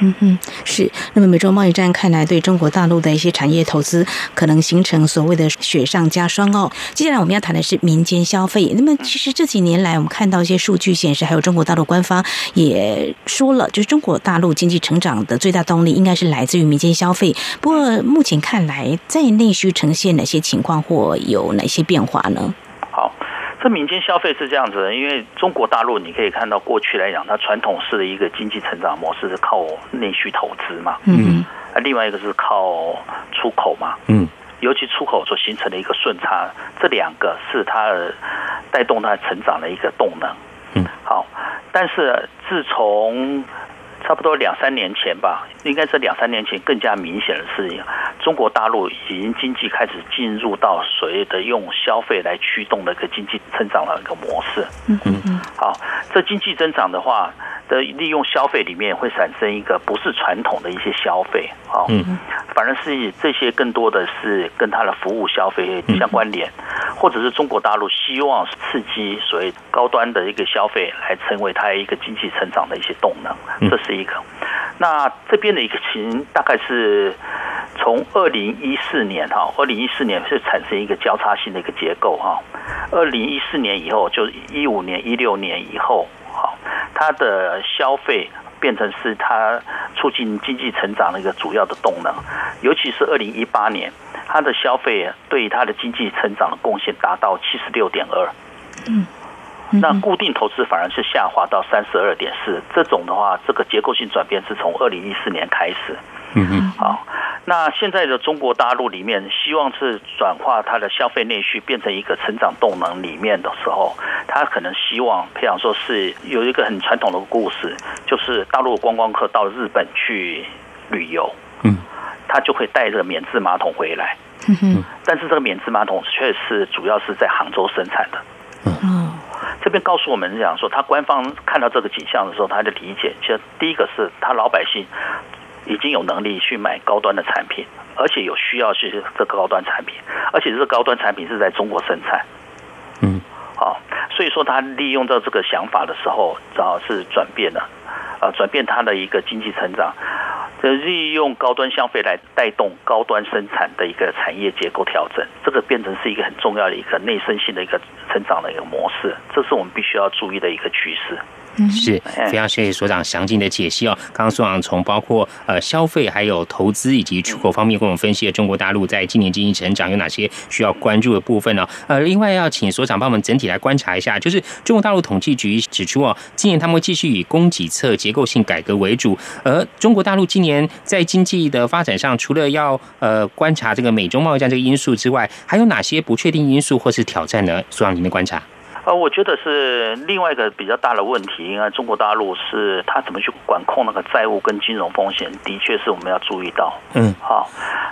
嗯哼，是。那么美洲贸易战看来对中国大陆的一些产业投资可能形成所谓的雪上加霜哦。接下来我们要谈的是民间消费。那么其实这几年来，我们看到一些数据显示，还有中国大陆官方也说了，就是中国大陆经济成长的最大动力应该是来自于民间消费。不过目前看来，在内需呈现哪些情况或有哪些变化呢？好。这民间消费是这样子的，因为中国大陆你可以看到，过去来讲，它传统式的一个经济成长模式是靠内需投资嘛，嗯，啊，另外一个是靠出口嘛，嗯，尤其出口所形成的一个顺差，这两个是它带动它成长的一个动能，嗯，好，但是自从差不多两三年前吧，应该是两三年前更加明显的事情。中国大陆已经经济开始进入到所谓的用消费来驱动的一个经济增长的一个模式。嗯嗯嗯。好，这经济增长的话，的利用消费里面会产生一个不是传统的一些消费。好，嗯，反而是这些更多的是跟它的服务消费相关联，或者是中国大陆希望刺激所谓高端的一个消费来成为它一个经济成长的一些动能。这是一个。那这边的一个情大概是从二零一四年哈，二零一四年是产生一个交叉性的一个结构哈。二零一四年以后，就一五年、一六年以后，好，它的消费变成是它促进经济成长的一个主要的动能。尤其是二零一八年，它的消费对它的经济成长的贡献达到七十六点二。嗯。那固定投资反而是下滑到三十二点四，这种的话，这个结构性转变是从二零一四年开始。嗯嗯。好，那现在的中国大陆里面，希望是转化它的消费内需变成一个成长动能里面的时候，他可能希望，譬如说是有一个很传统的故事，就是大陆观光客到日本去旅游，嗯，他就会带着免治马桶回来。嗯但是这个免治马桶却是主要是在杭州生产的。嗯，这边告诉我们讲说，他官方看到这个景象的时候，他的理解，其实第一个是他老百姓已经有能力去买高端的产品，而且有需要去这个高端产品，而且这个高端产品是在中国生产。嗯，好，所以说他利用到这个想法的时候，然后是转变了，啊，转变他的一个经济成长。利用高端消费来带动高端生产的一个产业结构调整，这个变成是一个很重要的一个内生性的一个成长的一个模式，这是我们必须要注意的一个趋势。是非常谢谢所长详尽的解析哦。刚刚所长从包括呃消费、还有投资以及出口方面，跟我们分析了中国大陆在今年经济成长有哪些需要关注的部分呢？呃，另外要请所长帮我们整体来观察一下，就是中国大陆统计局指出哦，今年他们会继续以供给侧结构性改革为主，而中国大陆今年在经济的发展上，除了要呃观察这个美中贸易战这个因素之外，还有哪些不确定因素或是挑战呢？所长您的观察？呃，我觉得是另外一个比较大的问题。应该中国大陆是它怎么去管控那个债务跟金融风险，的确是我们要注意到。嗯，好。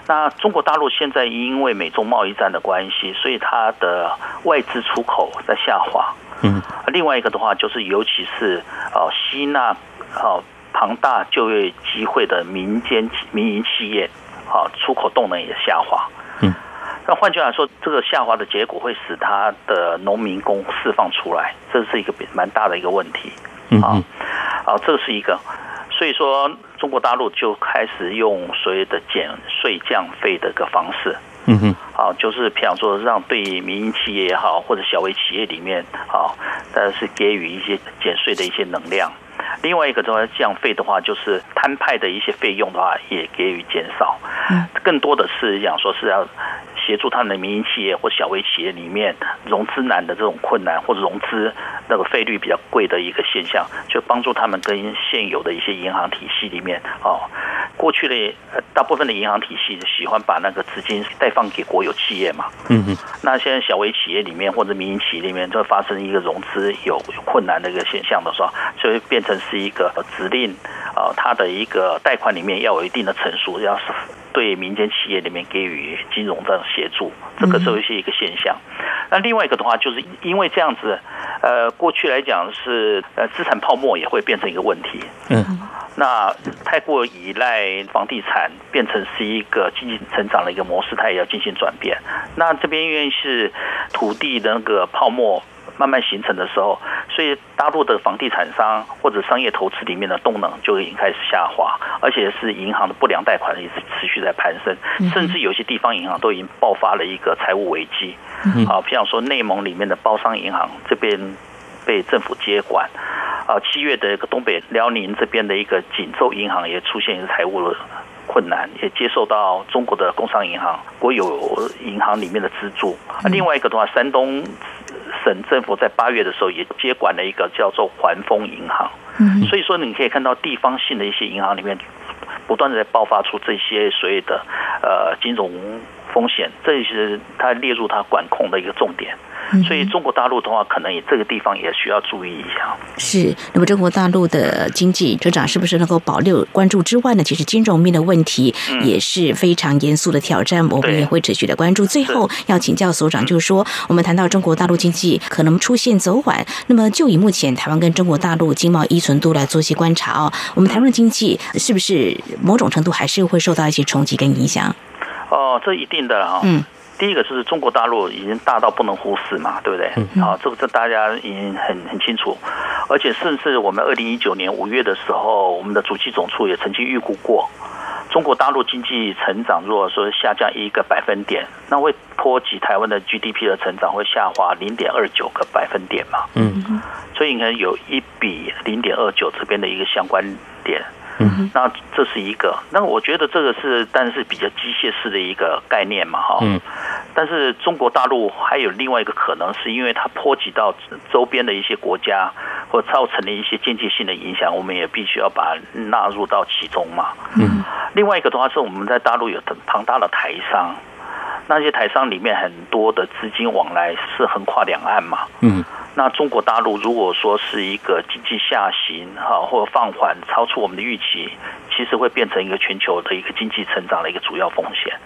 那中国大陆现在因为美中贸易战的关系，所以它的外资出口在下滑。嗯。另外一个的话，就是尤其是呃吸纳呃庞大就业机会的民间民营企业，好出口动能也下滑。那换句话说，这个下滑的结果会使他的农民工释放出来，这是一个蛮大的一个问题。啊，啊，这是一个。所以说，中国大陆就开始用所谓的减税降费的一个方式。嗯哼。好，就是譬如说，让对民营企业也好，或者小微企业里面，好，但是给予一些减税的一些能量。另外一个的话，降费的话，就是摊派的一些费用的话，也给予减少。嗯。更多的是讲说是要。协助他们的民营企业或小微企业里面融资难的这种困难，或者融资那个费率比较贵的一个现象，就帮助他们跟现有的一些银行体系里面哦，过去的大部分的银行体系喜欢把那个资金贷放给国有企业嘛，嗯嗯，那现在小微企业里面或者民营企业里面就发生一个融资有困难的一个现象的时候，就会变成是一个指令啊，它的一个贷款里面要有一定的成数，要是。对民间企业里面给予金融这样协助，这个是一个现象。那另外一个的话，就是因为这样子，呃，过去来讲是呃资产泡沫也会变成一个问题。嗯，那太过依赖房地产，变成是一个经济成长的一个模式，它也要进行转变。那这边因为是土地的那个泡沫。慢慢形成的时候，所以大陆的房地产商或者商业投资里面的动能就已经开始下滑，而且是银行的不良贷款也是持续在攀升，甚至有些地方银行都已经爆发了一个财务危机。啊，譬如说内蒙里面的包商银行这边被政府接管，啊，七月的一个东北辽宁这边的一个锦州银行也出现一个财务的困难，也接受到中国的工商银行国有银行里面的资助。另外一个的话，山东。省政府在八月的时候也接管了一个叫做环丰银行，嗯所以说你可以看到地方性的一些银行里面，不断的在爆发出这些所谓的呃金融风险，这是它列入它管控的一个重点。所以中国大陆的话，可能也这个地方也需要注意一下。是，那么中国大陆的经济成长是不是能够保留关注之外呢？其实金融面的问题也是非常严肃的挑战，我们也会持续的关注。最后要请教所长，就是说，我们谈到中国大陆经济可能出现走缓，那么就以目前台湾跟中国大陆经贸依存度来做一些观察哦，我们台湾的经济是不是某种程度还是会受到一些冲击跟影响？哦，这一定的哈。嗯。第一个就是中国大陆已经大到不能忽视嘛，对不对？啊，这个这大家已经很很清楚，而且甚至我们二零一九年五月的时候，我们的主计总处也曾经预估过，中国大陆经济成长如果说下降一个百分点，那会波及台湾的 GDP 的成长会下滑零点二九个百分点嘛。嗯，所以你看有一比零点二九这边的一个相关点。嗯，那这是一个，那我觉得这个是，但是比较机械式的一个概念嘛，哈。嗯。但是中国大陆还有另外一个可能，是因为它波及到周边的一些国家，或造成了一些间接性的影响，我们也必须要把纳入到其中嘛。嗯。另外一个的话是我们在大陆有庞大的台商，那些台商里面很多的资金往来是横跨两岸嘛。嗯。那中国大陆如果说是一个经济下行哈，或者放缓超出我们的预期，其实会变成一个全球的一个经济成长的一个主要风险。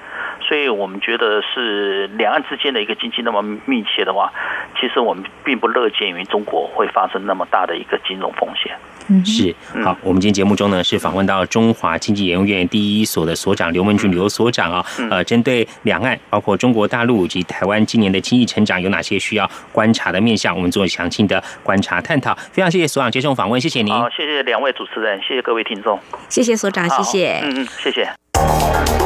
所以我们觉得是两岸之间的一个经济那么密切的话，其实我们并不乐见于中国会发生那么大的一个金融风险。是好，我们今天节目中呢是访问到中华经济研究院第一所的所长刘文俊刘所长啊，呃，针对两岸包括中国大陆以及台湾今年的经济成长有哪些需要观察的面向，我们做详尽的观察探讨。非常谢谢所长接受访问，谢谢您。好，谢谢两位主持人，谢谢各位听众，谢谢所长，谢谢。嗯嗯，谢谢。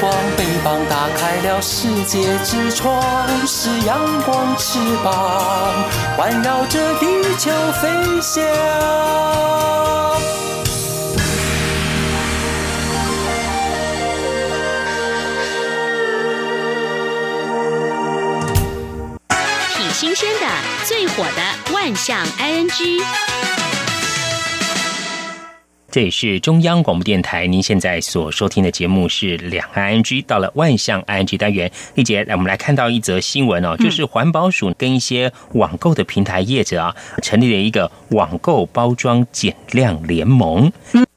光被棒打开了世界之窗是阳光翅膀，环绕着地球飞翔。挺新鲜的，最火的万象 ING。这里是中央广播电台，您现在所收听的节目是两岸 ING，到了万象 ING 单元。丽姐，来我们来看到一则新闻哦，就是环保署跟一些网购的平台业者啊，成立了一个网购包装减量联盟。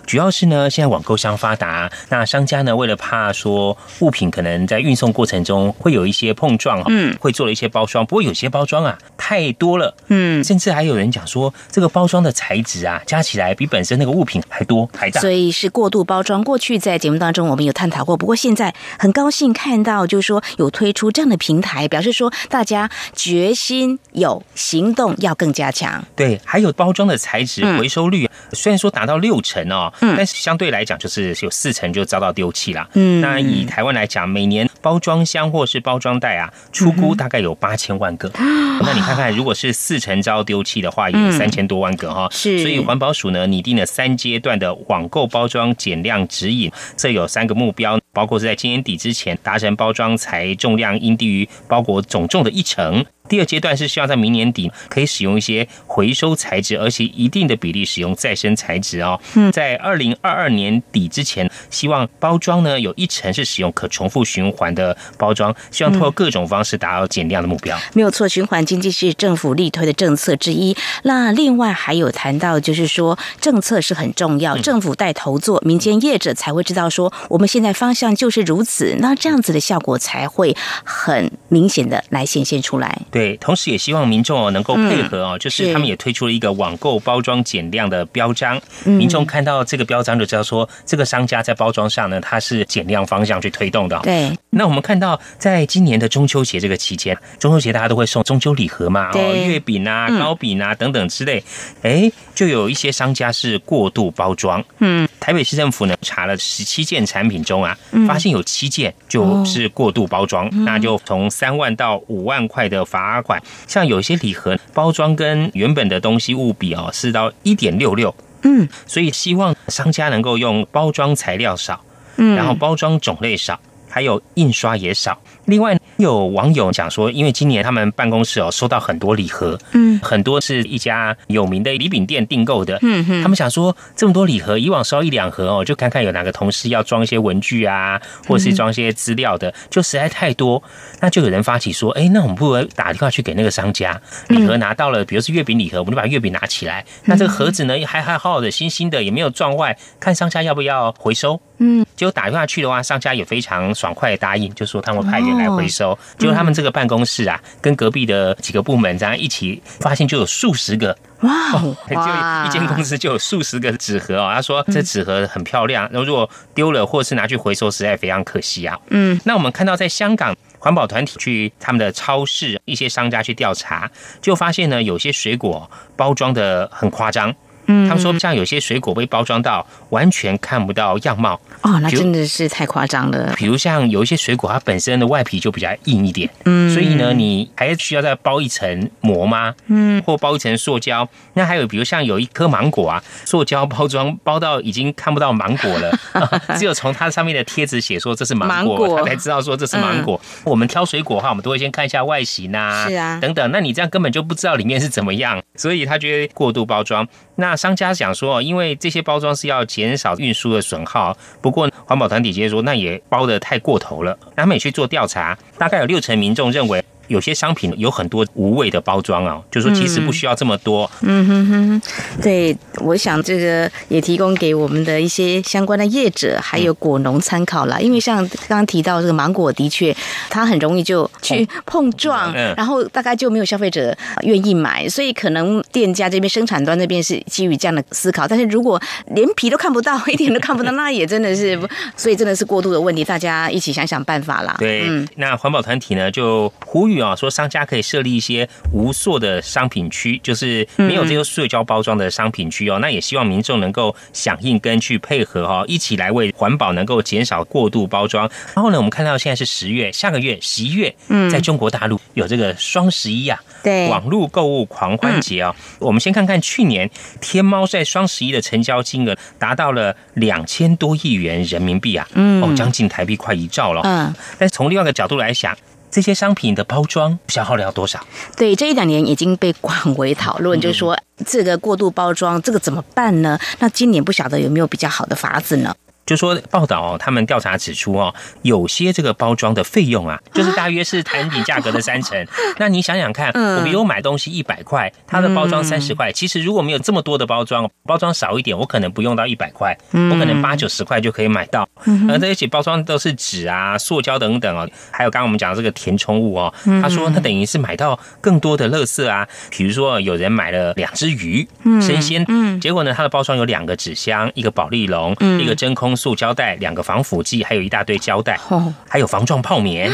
主要是呢，现在网购商发达，那商家呢，为了怕说物品可能在运送过程中会有一些碰撞，嗯，会做了一些包装。不过有些包装啊太多了，嗯，甚至还有人讲说这个包装的材质啊加起来比本身那个物品还多还大，所以是过度包装。过去在节目当中我们有探讨过，不过现在很高兴看到，就是说有推出这样的平台，表示说大家决心有行动要更加强。对，还有包装的材质回收率虽然说达到六成哦。嗯，但是相对来讲，就是有四成就遭到丢弃了。嗯，那以台湾来讲，每年包装箱或是包装袋啊，出估大概有八千万个。那你看看，如果是四成遭丢弃的话，也有三千多万个哈。是，所以环保署呢拟定了三阶段的网购包装减量指引，这有三个目标，包括是在今年底之前达成包装材重量应低于包裹总重的一成。第二阶段是希望在明年底可以使用一些回收材质，而且一定的比例使用再生材质哦。嗯，在二零二二年底之前，希望包装呢有一层是使用可重复循环的包装，希望通过各种方式达到减量的目标。没有错，循环经济是政府力推的政策之一。那另外还有谈到，就是说政策是很重要，政府带头做，民间业者才会知道说我们现在方向就是如此，那这样子的效果才会很明显的来显现出来。对，同时也希望民众哦能够配合哦，就是他们也推出了一个网购包装减量的标章，民众看到这个标章就知道说这个商家在包装上呢，它是减量方向去推动的。对，那我们看到在今年的中秋节这个期间，中秋节大家都会送中秋礼盒嘛，哦，月饼啊、糕饼啊等等之类，哎，就有一些商家是过度包装。嗯，台北市政府呢查了十七件产品中啊，发现有七件就是过度包装，那就从三万到五万块的罚。罚款，像有些礼盒包装跟原本的东西物比哦，是到一点六六，嗯，所以希望商家能够用包装材料少，嗯，然后包装种类少，还有印刷也少。另外，有网友讲说，因为今年他们办公室哦收到很多礼盒，嗯，很多是一家有名的礼品店订购的，嗯哼，他们想说这么多礼盒，以往收一两盒哦，就看看有哪个同事要装一些文具啊，或是装一些资料的，就实在太多，那就有人发起说，哎，那我们不如打电话去给那个商家，礼盒拿到了，比如是月饼礼盒，我们就把月饼拿起来，那这个盒子呢还还好好的，新新的，也没有撞坏，看商家要不要回收。嗯，结果打电话去的话，商家也非常爽快的答应，就说他们派人来回收。结果他们这个办公室啊，跟隔壁的几个部门这样一起，发现就有数十个哇，就一间公司就有数十个纸盒哦。他说这纸盒很漂亮，然后如果丢了或是拿去回收，实在非常可惜啊。嗯，那我们看到在香港环保团体去他们的超市，一些商家去调查，就发现呢，有些水果包装的很夸张。他们说，像有些水果被包装到完全看不到样貌哦，那真的是太夸张了。比如像有一些水果，它本身的外皮就比较硬一点，嗯，所以呢，你还需要再包一层膜吗？嗯，或包一层塑胶？那还有，比如像有一颗芒果啊，塑胶包装包到已经看不到芒果了，只有从它上面的贴纸写说这是芒果，才知道说这是芒果。我们挑水果的话，我们都会先看一下外形啊，是啊，等等。那你这样根本就不知道里面是怎么样，所以他觉得过度包装。那商家想说，因为这些包装是要减少运输的损耗，不过环保团体接着说，那也包的太过头了。那他们也去做调查，大概有六成民众认为。有些商品有很多无谓的包装啊，就说其实不需要这么多。嗯哼哼，对，我想这个也提供给我们的一些相关的业者还有果农参考了。因为像刚刚提到这个芒果，的确它很容易就去碰撞，然后大概就没有消费者愿意买，所以可能店家这边生产端那边是基于这样的思考。但是如果连皮都看不到，一点都看不到，那也真的是，所以真的是过度的问题，大家一起想想办法啦。对，那环保团体呢就呼吁。啊，说商家可以设立一些无塑的商品区，就是没有这个塑胶包装的商品区哦。那也希望民众能够响应跟去配合哈，一起来为环保能够减少过度包装。然后呢，我们看到现在是十月，下个月十一月，嗯，在中国大陆有这个双十一啊，对，网络购物狂欢节啊。我们先看看去年天猫在双十一的成交金额达到了两千多亿元人民币啊，嗯，哦，将近台币快一兆了。嗯，但是从另外一个角度来想。这些商品的包装消耗量多少？对，这一两年已经被广为讨论，就是说这个过度包装，这个怎么办呢？那今年不晓得有没有比较好的法子呢？就说报道哦，他们调查指出哦，有些这个包装的费用啊，就是大约是产品价格的三成。那你想想看，我比如买东西一百块，它的包装三十块，其实如果没有这么多的包装，包装少一点，我可能不用到一百块，我可能八九十块就可以买到。而这些包装都是纸啊、塑胶等等哦，还有刚刚我们讲的这个填充物哦，他说他等于是买到更多的垃圾啊，比如说有人买了两只鱼，生鲜，结果呢，它的包装有两个纸箱、一个保利龙、一个真空。塑胶袋、两个防腐剂，还有一大堆胶带，还有防撞泡棉，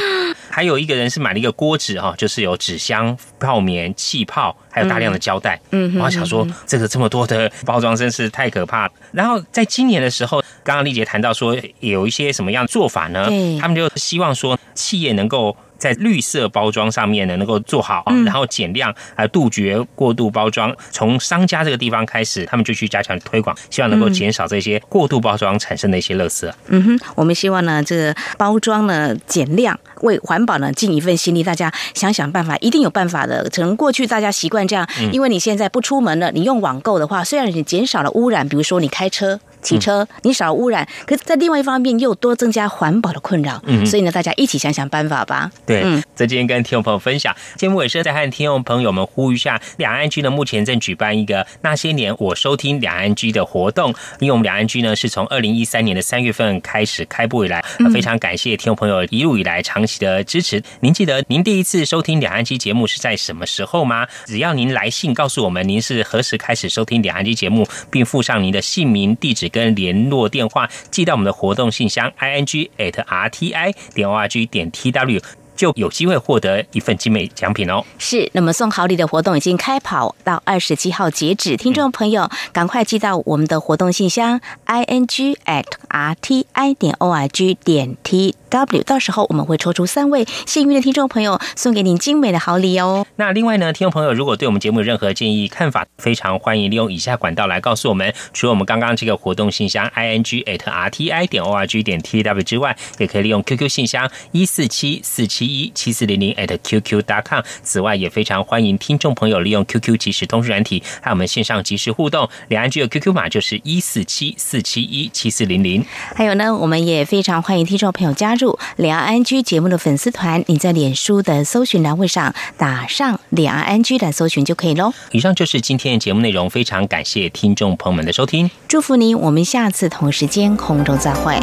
还有一个人是买了一个锅子哈，就是有纸箱、泡棉、气泡，还有大量的胶带。嗯，我想说这个这么多的包装真是太可怕。然后在今年的时候，刚刚丽姐谈到说有一些什么样做法呢？他们就希望说企业能够。在绿色包装上面呢，能够做好，然后减量，还杜绝过度包装。从商家这个地方开始，他们就去加强推广，希望能够减少这些过度包装产生的一些垃圾。嗯哼，我们希望呢，这个包装呢减量，为环保呢尽一份心力。大家想想办法，一定有办法的。可能过去大家习惯这样，因为你现在不出门了，你用网购的话，虽然你减少了污染，比如说你开车。汽车，你少污染，可是在另外一方面又多增加环保的困扰，嗯，所以呢，大家一起想想办法吧。对，嗯，在今天跟听众朋友分享，节目尾声再和听众朋友们呼吁一下，两岸居呢目前正举办一个那些年我收听两岸居的活动，因为我们两岸居呢是从二零一三年的三月份开始开播以来，非常感谢听众朋友一路以来长期的支持。您记得您第一次收听两岸居节目是在什么时候吗？只要您来信告诉我们您是何时开始收听两岸居节目，并附上您的姓名、地址。跟联络电话寄到我们的活动信箱 i n g at r t i 点 o r g 点 t w，就有机会获得一份精美奖品哦。是，那么送好礼的活动已经开跑到二十七号截止，听众朋友赶快寄到我们的活动信箱 i n g at r t i 点 o r g 点 t。W，到时候我们会抽出三位幸运的听众朋友，送给您精美的好礼哦。那另外呢，听众朋友如果对我们节目有任何建议、看法，非常欢迎利用以下管道来告诉我们。除了我们刚刚这个活动信箱 i n g at r t i 点 o r g 点 t w 之外，也可以利用 QQ 信箱一四七四七。七一七四零零 at qq.com。此外，也非常欢迎听众朋友利用 QQ 即时通讯软体和我们线上即时互动。两岸居的 QQ 码就是一四七四七一七四零零。还有呢，我们也非常欢迎听众朋友加入两岸安居节目的粉丝团。你在脸书的搜寻栏位上打上两岸安居来搜寻就可以喽。以上就是今天的节目内容，非常感谢听众朋友们的收听，祝福您，我们下次同时间空中再会。